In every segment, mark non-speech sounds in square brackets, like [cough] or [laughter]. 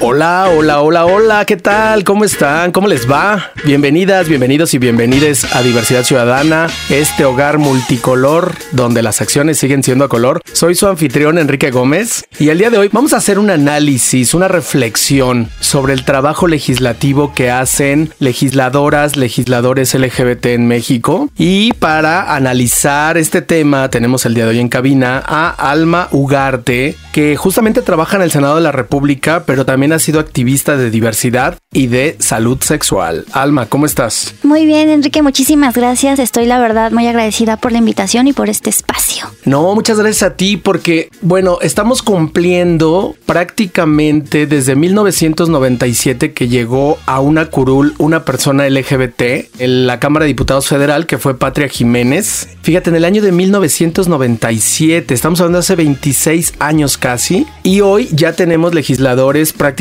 Hola, hola, hola, hola, ¿qué tal? ¿Cómo están? ¿Cómo les va? Bienvenidas, bienvenidos y bienvenides a Diversidad Ciudadana, este hogar multicolor donde las acciones siguen siendo a color. Soy su anfitrión Enrique Gómez y el día de hoy vamos a hacer un análisis, una reflexión sobre el trabajo legislativo que hacen legisladoras, legisladores LGBT en México. Y para analizar este tema tenemos el día de hoy en cabina a Alma Ugarte, que justamente trabaja en el Senado de la República, pero también ha sido activista de diversidad y de salud sexual. Alma, ¿cómo estás? Muy bien, Enrique, muchísimas gracias. Estoy la verdad muy agradecida por la invitación y por este espacio. No, muchas gracias a ti porque, bueno, estamos cumpliendo prácticamente desde 1997 que llegó a una curul una persona LGBT en la Cámara de Diputados Federal que fue Patria Jiménez. Fíjate, en el año de 1997, estamos hablando de hace 26 años casi, y hoy ya tenemos legisladores prácticamente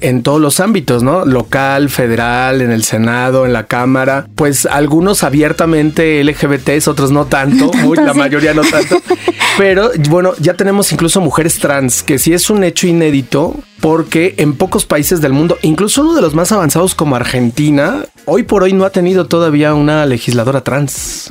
en todos los ámbitos, ¿no? Local, federal, en el Senado, en la Cámara, pues algunos abiertamente LGBTs, otros no tanto, [laughs] tanto uy, la sí. mayoría no tanto. [laughs] Pero bueno, ya tenemos incluso mujeres trans, que sí es un hecho inédito, porque en pocos países del mundo, incluso uno de los más avanzados como Argentina, hoy por hoy no ha tenido todavía una legisladora trans.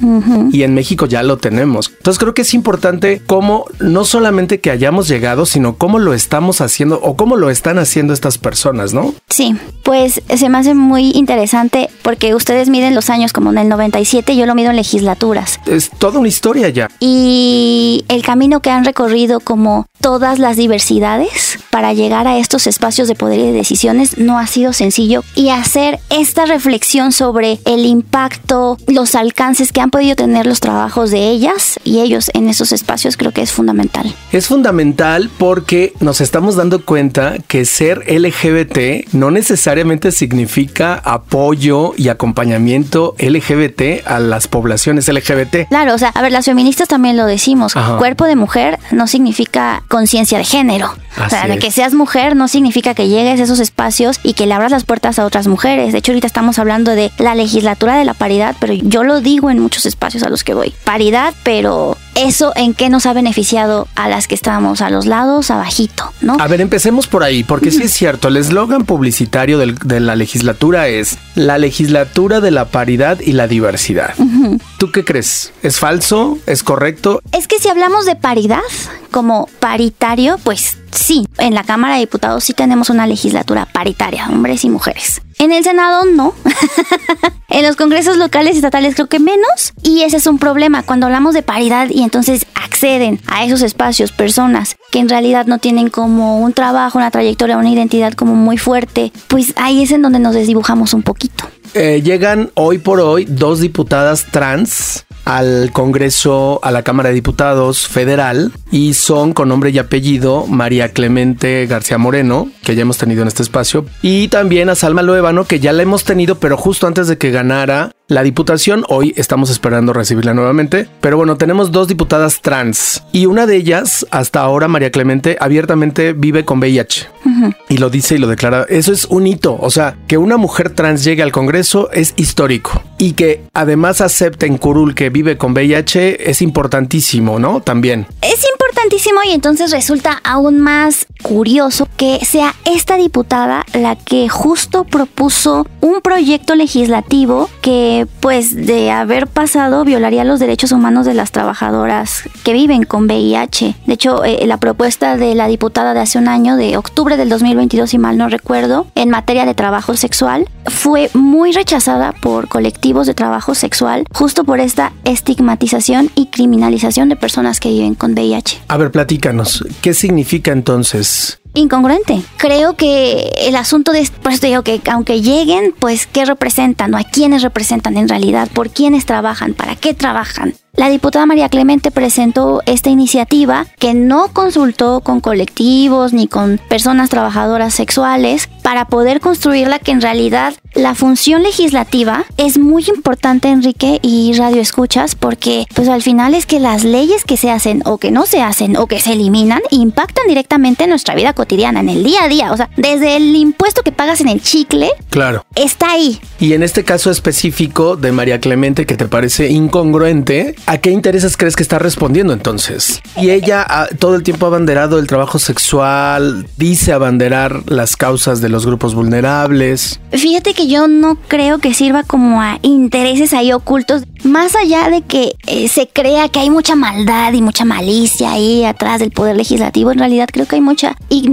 Y en México ya lo tenemos. Entonces creo que es importante cómo no solamente que hayamos llegado, sino cómo lo estamos haciendo o cómo lo están haciendo estas personas, ¿no? Sí, pues se me hace muy interesante porque ustedes miden los años como en el 97, yo lo mido en legislaturas. Es toda una historia ya. Y el camino que han recorrido como todas las diversidades para llegar a estos espacios de poder y de decisiones no ha sido sencillo y hacer esta reflexión sobre el impacto, los alcances que han podido tener los trabajos de ellas y ellos en esos espacios creo que es fundamental. Es fundamental porque nos estamos dando cuenta que ser LGBT no necesariamente significa apoyo y acompañamiento LGBT a las poblaciones LGBT. Claro, o sea, a ver, las feministas también lo decimos. Ajá. Cuerpo de mujer no significa conciencia de género. o sea, es. que seas mujer no significa que llegues a esos espacios y que le abras las puertas a otras mujeres. De hecho, ahorita estamos hablando de la legislatura de la paridad, pero yo lo digo en muchos espacios a los que voy. Paridad, pero eso en qué nos ha beneficiado a las que estamos a los lados, abajito, ¿no? A ver, empecemos por ahí, porque sí es cierto, el eslogan publicitario del- de la legislatura es la legislatura de la paridad y la diversidad. ¿Tú qué crees? ¿Es falso? ¿Es correcto? Es que si hablamos de paridad como paritario, pues sí, en la Cámara de Diputados sí tenemos una legislatura paritaria, hombres y mujeres. En el Senado no. [laughs] en los congresos locales y estatales creo que menos. Y ese es un problema cuando hablamos de paridad y entonces acceden a esos espacios personas que en realidad no tienen como un trabajo, una trayectoria, una identidad como muy fuerte, pues ahí es en donde nos desdibujamos un poquito. Eh, llegan hoy por hoy dos diputadas trans al Congreso, a la Cámara de Diputados Federal y son con nombre y apellido María Clemente García Moreno, que ya hemos tenido en este espacio, y también a Salma Luébano, que ya la hemos tenido, pero justo antes de que ganara la diputación, hoy estamos esperando recibirla nuevamente, pero bueno, tenemos dos diputadas trans y una de ellas, hasta ahora María Clemente, abiertamente vive con VIH. Y lo dice y lo declara. Eso es un hito. O sea, que una mujer trans llegue al Congreso es histórico. Y que además acepte en Curul que vive con VIH es importantísimo, ¿no? También. Es importantísimo y entonces resulta aún más curioso que sea esta diputada la que justo propuso un proyecto legislativo que pues de haber pasado violaría los derechos humanos de las trabajadoras que viven con VIH. De hecho, eh, la propuesta de la diputada de hace un año, de octubre del 2022 si mal no recuerdo, en materia de trabajo sexual, fue muy rechazada por colectivos de trabajo sexual justo por esta estigmatización y criminalización de personas que viven con VIH. A ver, platícanos. ¿Qué significa entonces? Incongruente. Creo que el asunto de, por eso te digo que aunque lleguen, pues qué representan o a quiénes representan en realidad, por quiénes trabajan, para qué trabajan. La diputada María Clemente presentó esta iniciativa que no consultó con colectivos ni con personas trabajadoras sexuales para poder construirla que en realidad la función legislativa es muy importante, Enrique, y radio escuchas, porque pues al final es que las leyes que se hacen o que no se hacen o que se eliminan impactan directamente en nuestra vida cotidiana, en el día a día. O sea, desde el impuesto que pagas en el chicle, Claro. está ahí. Y en este caso específico de María Clemente, que te parece incongruente, ¿a qué intereses crees que está respondiendo entonces? Y ella todo el tiempo ha abanderado el trabajo sexual, dice abanderar las causas de los grupos vulnerables. Fíjate que yo no creo que sirva como a intereses ahí ocultos, más allá de que eh, se crea que hay mucha maldad y mucha malicia ahí atrás del poder legislativo, en realidad creo que hay mucha ignorancia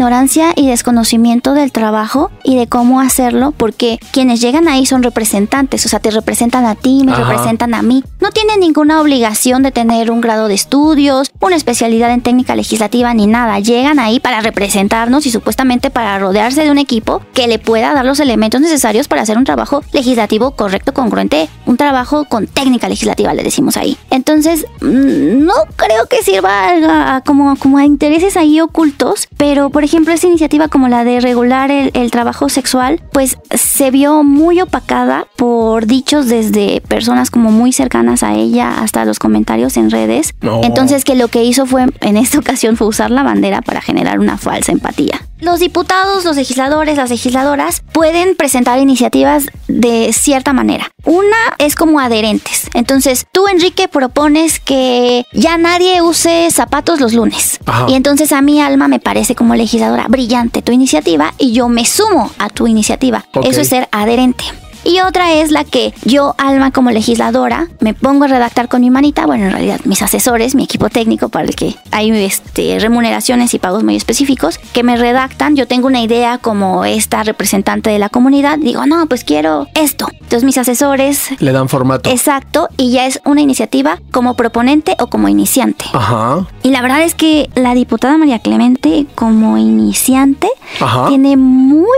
y desconocimiento del trabajo y de cómo hacerlo, porque quienes llegan ahí son representantes, o sea, te representan a ti, me Ajá. representan a mí. No tienen ninguna obligación de tener un grado de estudios, una especialidad en técnica legislativa ni nada. Llegan ahí para representarnos y supuestamente para rodearse de un equipo que le pueda dar los elementos necesarios para hacer un trabajo legislativo correcto, congruente, un trabajo con técnica legislativa, le decimos ahí. Entonces, mm, no creo que sirva a- a- como, como a intereses ahí ocultos, pero por ejemplo, esa iniciativa como la de regular el, el trabajo sexual, pues se vio muy opacada por dichos desde personas como muy cercanas a ella hasta los comentarios en redes. No. Entonces, que lo que hizo fue, en esta [laughs] ocasión, fue usar la bandera para generar una falsa empatía. Los diputados, los legisladores, las legisladoras pueden presentar iniciativas de cierta manera. Una es como adherentes. Entonces, tú, Enrique, propones que ya nadie use zapatos los lunes. Ajá. Y entonces a mi alma me parece como legisladora brillante tu iniciativa y yo me sumo a tu iniciativa. Eso es ser adherente. Y otra es la que yo, Alma, como legisladora, me pongo a redactar con mi manita, bueno, en realidad mis asesores, mi equipo técnico para el que hay este, remuneraciones y pagos muy específicos, que me redactan, yo tengo una idea como esta representante de la comunidad, digo, no, pues quiero esto. Entonces mis asesores, Le dan formato. exacto, y ya es una iniciativa como proponente o como iniciante. Ajá. Y la verdad es que la diputada María Clemente, como iniciante, Ajá. tiene muy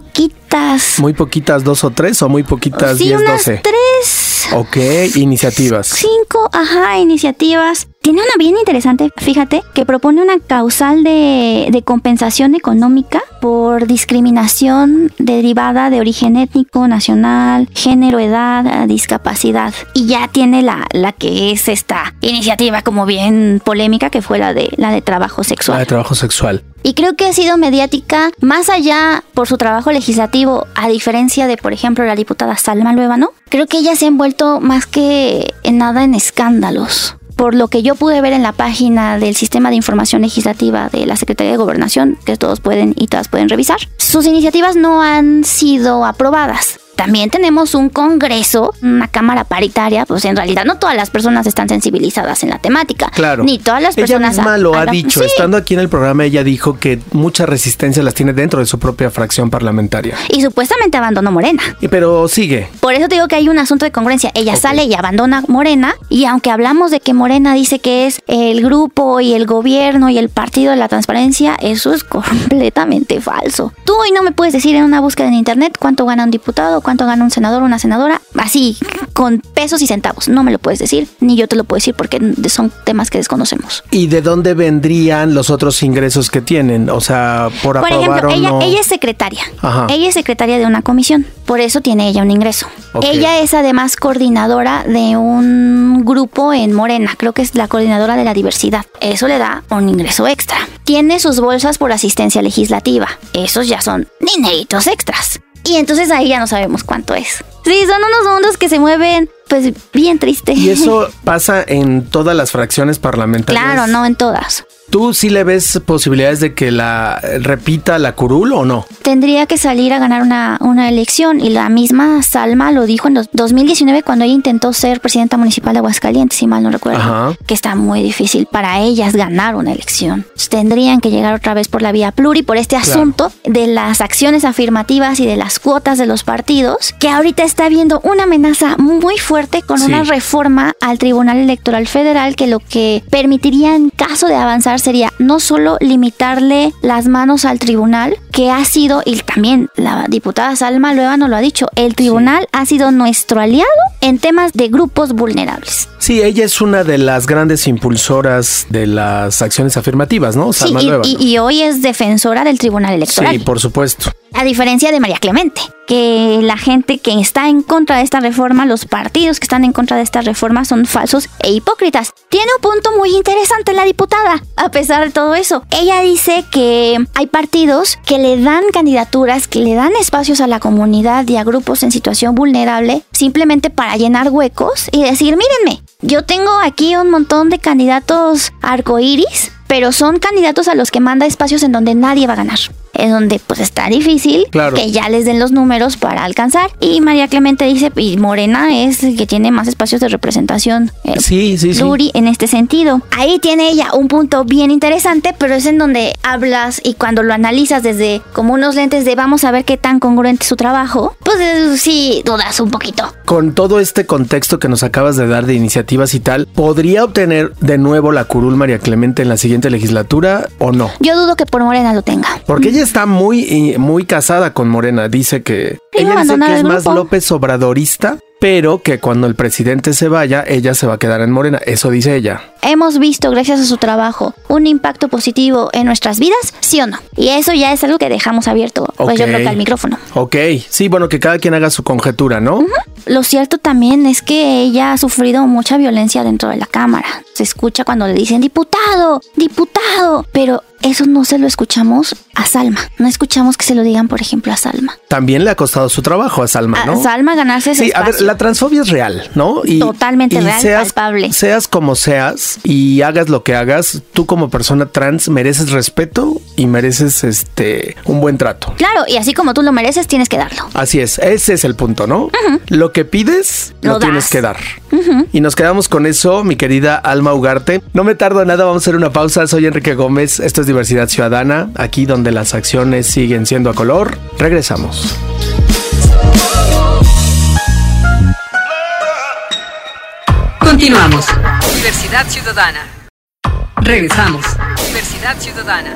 poquitas. Muy poquitas, dos o tres, o muy poquitas, sí, diez, unas doce. tres, Ok, iniciativas. cinco, ajá, iniciativas. Tiene una bien interesante, fíjate, que propone una causal de, de compensación económica por discriminación derivada de origen étnico, nacional, género, edad, discapacidad. Y ya tiene la, la que es esta iniciativa como bien polémica, que fue la de, la de trabajo La sexual. de trabajo sexual. Y creo que ha sido mediática más allá por su trabajo legislativo, a diferencia de, por ejemplo, la diputada Salma Luébano. Creo que ella se ha envuelto más que en nada en escándalos. Por lo que yo pude ver en la página del Sistema de Información Legislativa de la Secretaría de Gobernación, que todos pueden y todas pueden revisar, sus iniciativas no han sido aprobadas. También tenemos un congreso, una cámara paritaria, pues en realidad no todas las personas están sensibilizadas en la temática. Claro. Ni todas las Ella personas... misma lo ha dicho. Sí. Estando aquí en el programa, ella dijo que muchas resistencias las tiene dentro de su propia fracción parlamentaria. Y supuestamente abandonó Morena. Y pero sigue. Por eso te digo que hay un asunto de congruencia. Ella sale y abandona Morena. Y aunque hablamos de que Morena dice que es el grupo y el gobierno y el partido de la transparencia, eso es [laughs] completamente falso. Tú hoy no me puedes decir en una búsqueda en internet cuánto gana un diputado, cuánto gana un senador o una senadora, así con pesos y centavos. No me lo puedes decir, ni yo te lo puedo decir porque son temas que desconocemos. ¿Y de dónde vendrían los otros ingresos que tienen? O sea, por, Por ejemplo, ella, no. ella es secretaria. Ajá. Ella es secretaria de una comisión. Por eso tiene ella un ingreso. Ella es además coordinadora de un grupo en Morena. Creo que es la coordinadora de la diversidad. Eso le da un ingreso extra. Tiene sus bolsas por asistencia legislativa. Esos ya son dineritos extras. Y entonces ahí ya no sabemos cuánto es. Sí, son unos mundos que se mueven, pues bien triste. Y eso [laughs] pasa en todas las fracciones parlamentarias. claro, no en todas. ¿Tú sí le ves posibilidades de que la repita la curul o no? tendría que salir a ganar una, una elección y la misma Salma lo dijo en los 2019 cuando ella intentó ser presidenta municipal de Aguascalientes, si mal no recuerdo, Ajá. que está muy difícil para ellas ganar una elección. Tendrían que llegar otra vez por la vía pluri por este Claro. asunto de las acciones afirmativas y de las cuotas de los partidos, que ahorita está viendo una amenaza muy fuerte con Sí. una reforma al Tribunal Electoral Federal que lo que permitiría en caso de avanzar sería no solo limitarle las manos al tribunal, que ha sido, y también la diputada Salma Lueva lo ha dicho, el tribunal ha sido nuestro aliado en temas de grupos vulnerables. Sí, ella es una de las grandes impulsoras de las acciones afirmativas, ¿no? Sí, Salma y, Lueva, y- ¿no? y hoy es defensora del tribunal electoral. Sí, por supuesto. A diferencia de María Clemente, que la gente que está en contra de esta reforma, los partidos que están en contra de esta reforma son falsos e hipócritas. Tiene un punto muy interesante la diputada, a pesar de todo eso. Ella dice que hay partidos que le dan candidaturas, que le dan espacios a la comunidad y a grupos en situación vulnerable simplemente para llenar huecos y decir, mírenme, yo tengo aquí un montón de candidatos arcoíris, pero son candidatos a los que manda espacios en donde nadie va a ganar en donde pues está difícil Claro. que ya les den los números para alcanzar. Y María Clemente dice, y Morena es el que tiene más espacios de representación. eh, Sí, sí, sí. Luri en este sentido. Ahí tiene ella un punto bien interesante, pero es en donde hablas y cuando lo analizas desde como unos lentes de vamos a ver qué tan congruente es su trabajo, pues eh, sí dudas un poquito. Con todo este contexto que nos acabas de dar de iniciativas y tal, ¿podría obtener de nuevo la curul María Clemente en la siguiente legislatura o no? Yo dudo que por Morena lo tenga. Porque ella está muy, muy casada con Morena. Dice que ella dice que es más. López Obradorista, pero que cuando el presidente se vaya, ella se va a quedar en Morena. Eso dice ella. ¿Hemos visto, gracias a su trabajo, un impacto positivo en nuestras vidas? ¿Sí o no? Y eso ya es algo que dejamos abierto, pues yo creo que al micrófono. Ok, sí, bueno, que cada quien haga su conjetura, ¿no? Lo cierto también es que ella ha sufrido mucha violencia dentro de la Cámara. Se escucha cuando le dicen diputado, diputado, pero eso no se lo escuchamos a Salma. No escuchamos que se lo digan, por ejemplo, a Salma. También le ha costado su trabajo a Salma, A ¿no? Salma ganarse ese Sí, a ver, la transfobia es real, ¿no? Y, Totalmente real, palpable. Seas como seas y hagas lo que hagas, tú como persona trans mereces respeto y mereces este un buen trato. Claro, y así como tú lo mereces, tienes que darlo. Así es, ese es el punto, ¿no? Lo que pides, lo, Lo tienes das. que dar. Y nos quedamos con eso, mi querida Alma Ugarte. No me tardo nada, vamos a hacer una pausa. Soy Enrique Gómez, esto es Diversidad Ciudadana, aquí donde las acciones siguen siendo a color. Regresamos. Continuamos. Diversidad Ciudadana. Regresamos. Diversidad Ciudadana.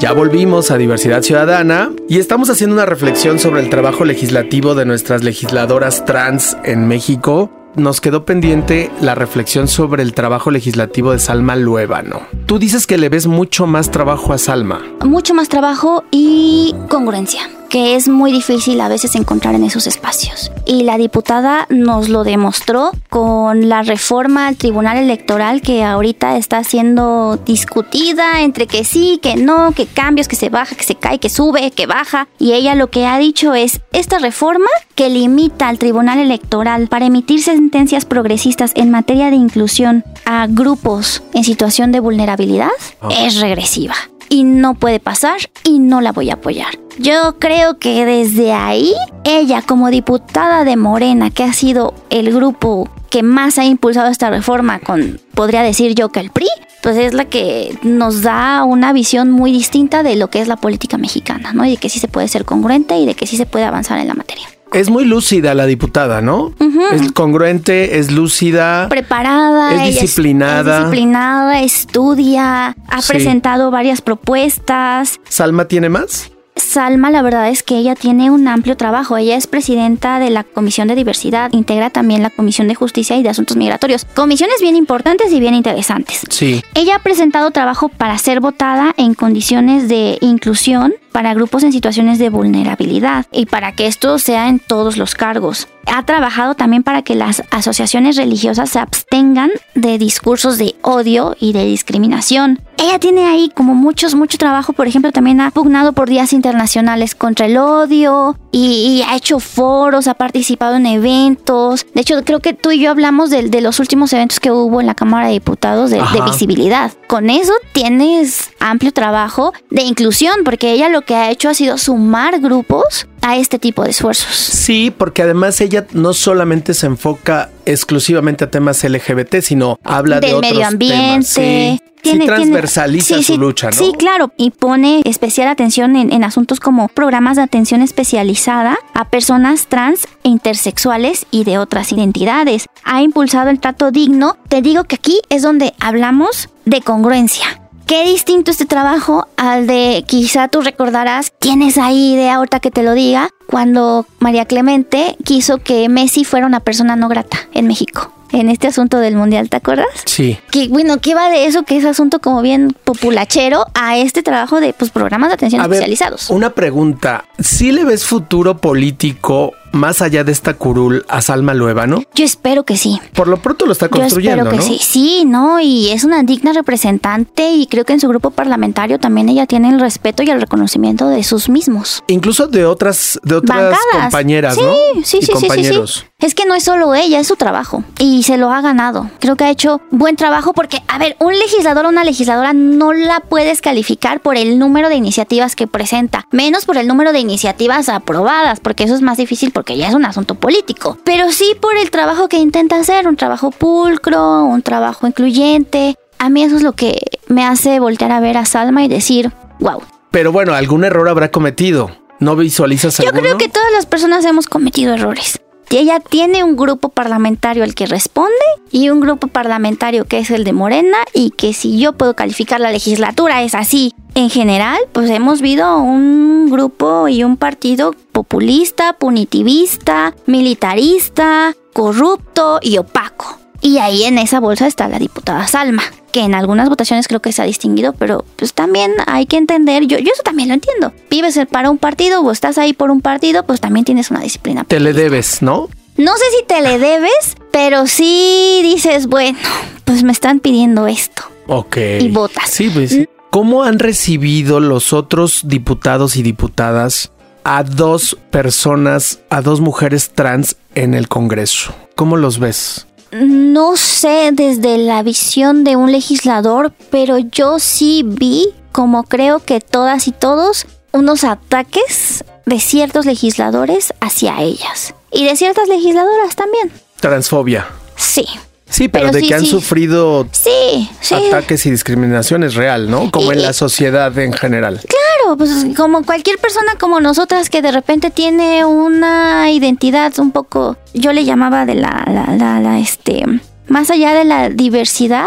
Ya volvimos a Diversidad Ciudadana y estamos haciendo una reflexión sobre el trabajo legislativo de nuestras legisladoras trans en México. Nos quedó pendiente la reflexión sobre el trabajo legislativo de Salma Luébano. Tú dices que le ves mucho más trabajo a Salma. Mucho más trabajo y congruencia, que es muy difícil a veces encontrar en esos espacios. Y la diputada nos lo demostró con la reforma al Tribunal Electoral que ahorita está siendo discutida entre que sí, que no, que cambios, que se baja, que se cae, que sube, que baja. Y ella lo que ha dicho es, esta reforma que limita al Tribunal Electoral para emitir sentencias progresistas en materia de inclusión a grupos en situación de vulnerabilidad es regresiva y no puede pasar y no la voy a apoyar. Yo creo que desde ahí, ella como diputada de Morena, que ha sido el grupo que más ha impulsado esta reforma con, podría decir yo que el PRI, pues es la que nos da una visión muy distinta de lo que es la política mexicana, ¿no? Y de que sí se puede ser congruente y de que sí se puede avanzar en la materia. Es muy lúcida la diputada, ¿no? Es congruente, es lúcida. preparada, Es disciplinada. es disciplinada, estudia, ha Sí. presentado varias propuestas. ¿Salma tiene más? Salma, la verdad es que ella tiene un amplio trabajo. Ella es presidenta de la Comisión de Diversidad, integra también la Comisión de Justicia y de Asuntos Migratorios. Comisiones bien importantes y bien interesantes. Sí. Ella ha presentado trabajo para ser votada en condiciones de inclusión para grupos en situaciones de vulnerabilidad y para que esto sea en todos los cargos. Ha trabajado también para que las asociaciones religiosas se abstengan de discursos de odio y de discriminación. Ella tiene ahí como muchos, mucho trabajo, por ejemplo, también ha pugnado por días internacionales contra el odio y, y ha hecho foros, ha participado en eventos. De hecho, creo que tú y yo hablamos de, de los últimos eventos que hubo en la Cámara de Diputados de, de visibilidad. Con eso tienes amplio trabajo de inclusión, porque ella lo que ha hecho ha sido sumar grupos a este tipo de esfuerzos. Sí, porque además ella no solamente se enfoca exclusivamente a temas LGBT, sino habla de otros medio ambiente. temas. Sí, sí transversaliza sí, su sí, lucha, ¿no? Sí, claro. Y pone especial atención en, en asuntos como programas de atención especializada a personas trans e intersexuales y de otras identidades. Ha impulsado el trato digno. Te digo que aquí es donde hablamos de congruencia. Qué distinto este trabajo al de quizá tú recordarás, tienes ahí idea ahorita que te lo diga, cuando María Clemente quiso que Messi fuera una persona no grata en México. en este asunto del mundial, ¿te acuerdas? Sí. Que bueno, ¿qué va de eso? Que es asunto como bien populachero a este trabajo de pues programas de atención A ver, especializados. una pregunta. ¿Sí le ves futuro político más allá de esta curul a Salma Luevano? Yo espero que sí. Por lo pronto lo está Yo construyendo, espero que ¿no? sí. Sí, ¿no? Y es una digna representante y creo que en su grupo parlamentario también ella tiene el respeto y el reconocimiento de sus mismos. Incluso de otras, de otras Bancadas. compañeras, sí, ¿no? Sí, Y sí, sí, sí, compañeros. sí. Es que no es solo ella, es su trabajo. Y se lo ha ganado. Creo que ha hecho buen trabajo porque, a ver, un legislador o una legisladora no la puedes calificar por el número de iniciativas que presenta, menos por el número de iniciativas aprobadas, porque eso es más difícil porque ya es un asunto político. Pero sí por el trabajo que intenta hacer, un trabajo pulcro, un trabajo incluyente. A mí eso es lo que me hace voltear a ver a Salma y decir, wow, Pero bueno, algún error habrá cometido. ¿No visualizas Yo alguno? creo que todas las personas hemos cometido errores. Y ella tiene un grupo parlamentario al que responde y un grupo parlamentario que es el de Morena y que si yo puedo calificar la legislatura es así. En general, pues hemos visto un grupo y un partido populista, punitivista, militarista, corrupto y opaco. Y ahí en esa bolsa está la diputada Salma, que en algunas votaciones creo que se ha distinguido, pero pues también hay que entender, yo, yo eso también lo entiendo. Vives para un partido o estás ahí por un partido, pues también tienes una disciplina. Te le debes, ¿no? No sé si te le debes, pero sí dices, bueno, pues me están pidiendo esto. Ok. Y votas. Sí, pues. sí. ¿Cómo han recibido los otros diputados y diputadas a dos personas, a dos mujeres trans en el Congreso? ¿Cómo los ves? No sé desde la visión de un legislador, pero yo sí vi, como creo que todas y todos, unos ataques de ciertos legisladores hacia ellas. Y de ciertas legisladoras también. Transfobia. Sí. Sí, pero, Pero de sí, que han sí. sufrido Sí, ataques y discriminación es real, ¿no? Como en la sociedad en general. Claro, pues como cualquier persona como nosotras que de repente tiene una identidad un poco, yo le llamaba de la, la, la, la, este, más allá de la diversidad,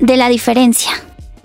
de la diferencia.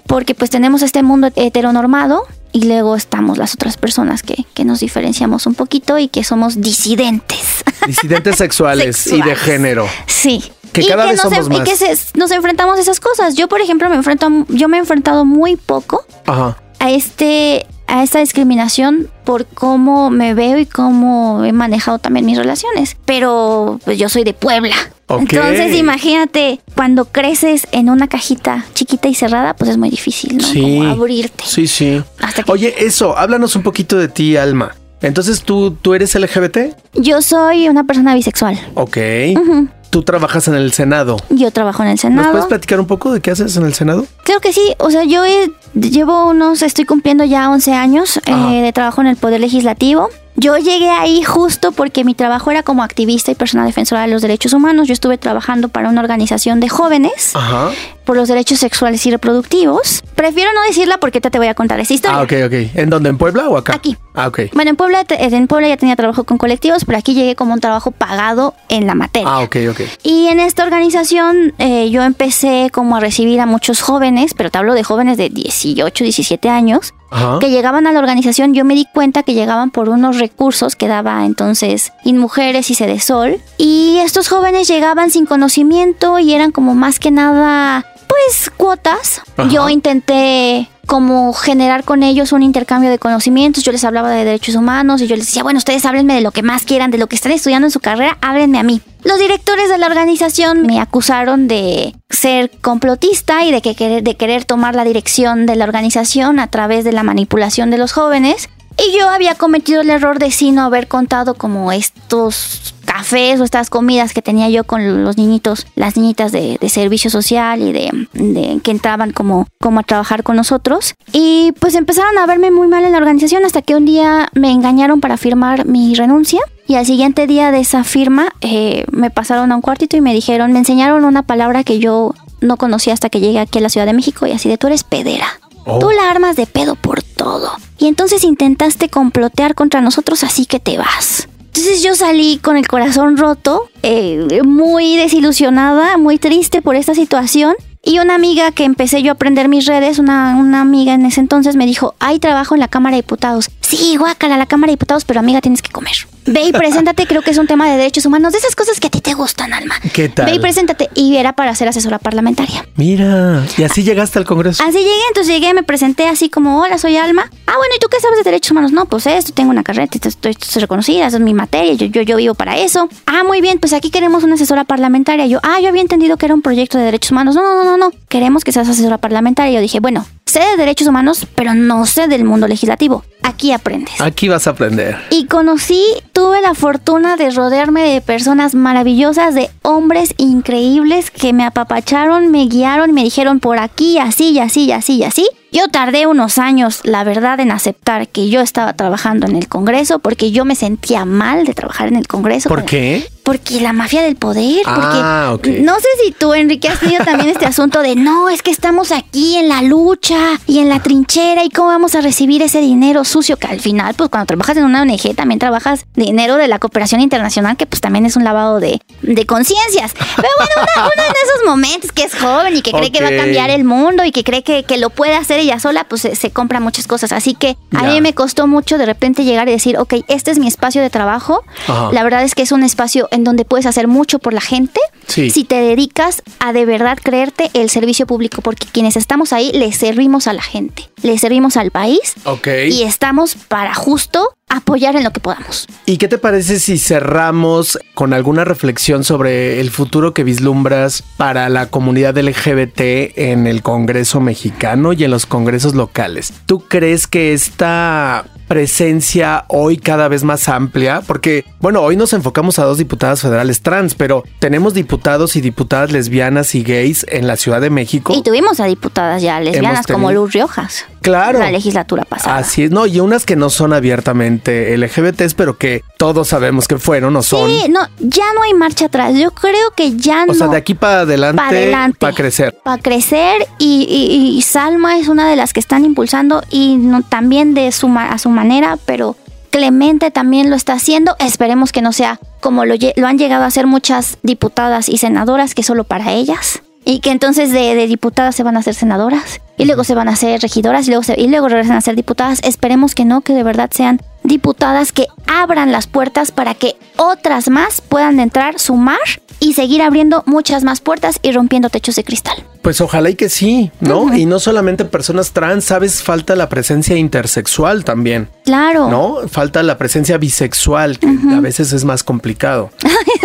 Porque pues tenemos este mundo heteronormado y luego estamos las otras personas que, que nos diferenciamos un poquito y que somos disidentes. Disidentes sexuales, y de Sexuales. género. Sí. Que y cada que vez nos, somos en- y más. que se- nos enfrentamos a esas cosas. Yo, por ejemplo, me enfrento, yo me he enfrentado muy poco Ajá. a este a esta discriminación por cómo me veo y cómo he manejado también mis relaciones. Pero pues yo soy de Puebla. Entonces imagínate, cuando creces en una cajita chiquita y cerrada, pues es muy difícil, ¿no? Sí. Como abrirte. Sí, sí. Hasta que- Oye, eso, háblanos un poquito de ti, Alma. Entonces, ¿tú, tú eres LGBT? Yo soy una persona bisexual. Ok. Ujú. Tú trabajas en el Senado. Yo trabajo en el ¿Nos Senado. puedes platicar un poco de qué haces en el Senado? Creo que sí, o sea, yo he- llevo unos, estoy cumpliendo ya 11 años eh, de trabajo en el Poder Legislativo. Yo llegué ahí justo porque mi trabajo era como activista y persona defensora de los derechos humanos. Yo estuve trabajando para una organización de jóvenes Ajá. por los derechos sexuales y reproductivos. Prefiero no decirla porque te, te voy a contar esa historia. Ah, ok, ok. ¿En dónde? ¿En Puebla o acá? Aquí. Ah, ok. Bueno, en Puebla, en Puebla ya tenía trabajo con colectivos, pero aquí llegué como un trabajo pagado en la materia. Ah, ok, ok. Y en esta organización eh, yo empecé como a recibir a muchos jóvenes, pero te hablo de jóvenes de 18, 17 años, Que llegaban a la organización. Yo me di cuenta que llegaban por unos recursos que daba entonces InMujeres y Cedesol. Y estos jóvenes llegaban sin conocimiento y eran como más que nada, pues, cuotas. Ajá. Yo intenté como generar con ellos un intercambio de conocimientos. Yo les hablaba de derechos humanos y yo les decía, bueno, ustedes háblenme de lo que más quieran, de lo que están estudiando en su carrera, háblenme a mí. Los directores de la organización me acusaron de ser complotista y de, que de querer tomar la dirección de la organización a través de la manipulación de los jóvenes. Y yo había cometido el error de sí no haber contado como estos cafés o estas comidas que tenía yo con los niñitos, las niñitas de, servicio social y de, de- que entraban como, como a trabajar con nosotros. Y pues empezaron a verme muy mal en la organización hasta que un día me engañaron para firmar mi renuncia. Y al siguiente día de esa firma eh, me pasaron a un cuartito y me dijeron, me enseñaron una palabra que yo no conocía hasta que llegué aquí a la Ciudad de México y así de tú eres pedera. Oh. Tú la armas de pedo por todo. Y entonces intentaste complotear contra nosotros, así que te vas. Entonces yo salí con el corazón roto, eh, muy desilusionada, muy triste por esta situación. Y una amiga que empecé yo a aprender mis redes, una, una amiga en ese entonces me dijo, hay trabajo en la Cámara de Diputados. Sí, guácala, la Cámara de Diputados, pero amiga, tienes que comer. Ve y preséntate, creo que es un tema de derechos humanos, de esas cosas que a ti te gustan, Alma. ¿Qué tal? Ve y preséntate. Y era para ser asesora parlamentaria. Mira, y así llegaste al Congreso. Así llegué, entonces llegué, me presenté así como, hola, soy Alma. Ah, bueno, ¿y tú qué sabes de derechos humanos? No, pues esto, tengo una carrera, estoy, estoy, estoy reconocida, esa es mi materia, yo, yo, yo vivo para eso. Ah, muy bien, pues aquí queremos una asesora parlamentaria. Yo, ah, yo había entendido que era un proyecto de derechos humanos. No, no, no, no, no, queremos que seas asesora parlamentaria. Yo dije, bueno, sé de derechos humanos, pero no sé del mundo legislativo. Aquí aprendes. Aquí vas a aprender. Y conocí, tuve la fortuna de rodearme de personas maravillosas, de hombres increíbles que me apapacharon, me guiaron, me dijeron por aquí, así, y así, y así, y así. Yo tardé unos años, la verdad, en aceptar que yo estaba trabajando en el Congreso porque yo me sentía mal de trabajar en el Congreso. ¿Por qué? Porque la mafia del poder. Ah, porque ok. no sé si tú, Enrique, has tenido también este asunto de no, es que estamos aquí en la lucha y en la trinchera y cómo vamos a recibir ese dinero sucio que al final, pues cuando trabajas en una ONG también trabajas dinero de la cooperación internacional que pues también es un lavado de, de conciencias. Pero bueno, una en esos momentos que es joven y que cree que va a cambiar el mundo y que cree que, que lo puede hacer ella sola, pues se, se compra muchas cosas. Así que a mí me costó mucho de repente llegar y decir, ok, este es mi espacio de trabajo. Ajá. La verdad es que es un espacio en donde puedes hacer mucho por la gente Sí. si te dedicas a de verdad creerte el servicio público, porque quienes estamos ahí le servimos a la gente, le servimos al país y estamos para justo apoyar en lo que podamos. ¿Y qué te parece si cerramos con alguna reflexión sobre el futuro que vislumbras para la comunidad LGBT en el Congreso mexicano y en los congresos locales? ¿Tú crees que esta presencia hoy cada vez más amplia? Porque, bueno, hoy nos enfocamos a dos diputadas federales trans, pero tenemos diputados y diputadas lesbianas y gays en la Ciudad de México. Y tuvimos a diputadas ya lesbianas como Luz Riojas. Claro. La legislatura pasada. Así es, no, y unas que no son abiertamente LGBTs, pero que todos sabemos que fueron o son. Sí, no, ya no hay marcha atrás. Yo creo que ya no. O sea, de aquí para adelante, para adelante. para crecer. Para crecer y, y- y Salma es una de las que están impulsando y no, también de su, a su manera, pero Clemente también lo está haciendo. Esperemos que no sea como lo, lo han llegado a hacer muchas diputadas y senadoras, que solo para ellas. Y que entonces de, de diputadas se van a hacer senadoras y luego se van a hacer regidoras y luego, se- y luego regresan a ser diputadas. Esperemos que no, que de verdad sean diputadas que abran las puertas para que otras más puedan entrar, sumar y seguir abriendo muchas más puertas y rompiendo techos de cristal. Pues ojalá y que sí, ¿no? Y no solamente personas trans, sabes, falta la presencia intersexual también, Claro. ¿no? Falta la presencia bisexual, que a veces es más complicado,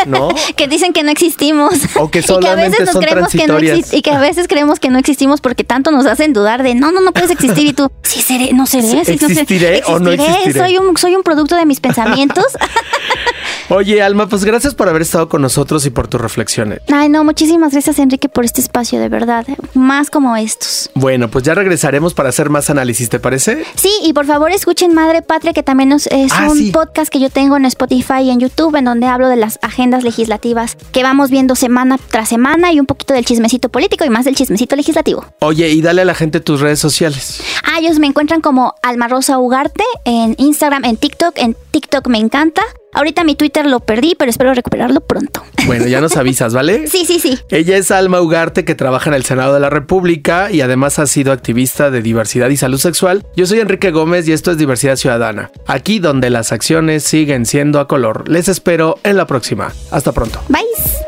¿no? [laughs] Que dicen que no existimos. O que [laughs] y que a solamente veces nos son creemos que no Y que a veces creemos que no existimos porque tanto nos hacen dudar de no, no, no puedes existir. Y tú, sí seré, no seré. sí, no seré. ¿Existiré o no existiré? Soy un, soy un producto de mis pensamientos. [laughs] Oye, Alma, pues gracias por haber estado con nosotros y por tus reflexiones. Ay, no, muchísimas gracias, Enrique, por este espacio, de verdad. Más como estos. Bueno, pues ya regresaremos para hacer más análisis, ¿te parece? Sí, y por favor escuchen Madre Patria, que también es, es Ah, un sí. podcast que yo tengo en Spotify y en YouTube, en donde hablo de las agendas legislativas que vamos viendo semana tras semana y un poquito del chismecito político y más del chismecito legislativo. Oye, y dale a la gente tus redes sociales. Ah, ellos me encuentran como Alma Rosa Ugarte en Instagram, en TikTok. En TikTok me encanta. Ahorita mi Twitter lo perdí, pero espero recuperarlo pronto. Bueno, ya nos [laughs] avisas, ¿vale? Sí, sí, sí. Ella es Alma Ugarte, que trabaja en el Senado de la República y además ha sido activista de diversidad y salud sexual. Yo soy Enrique Gómez y esto es Diversidad Ciudadana, aquí donde las acciones siguen siendo a color. Les espero en la próxima. Hasta pronto. Bye.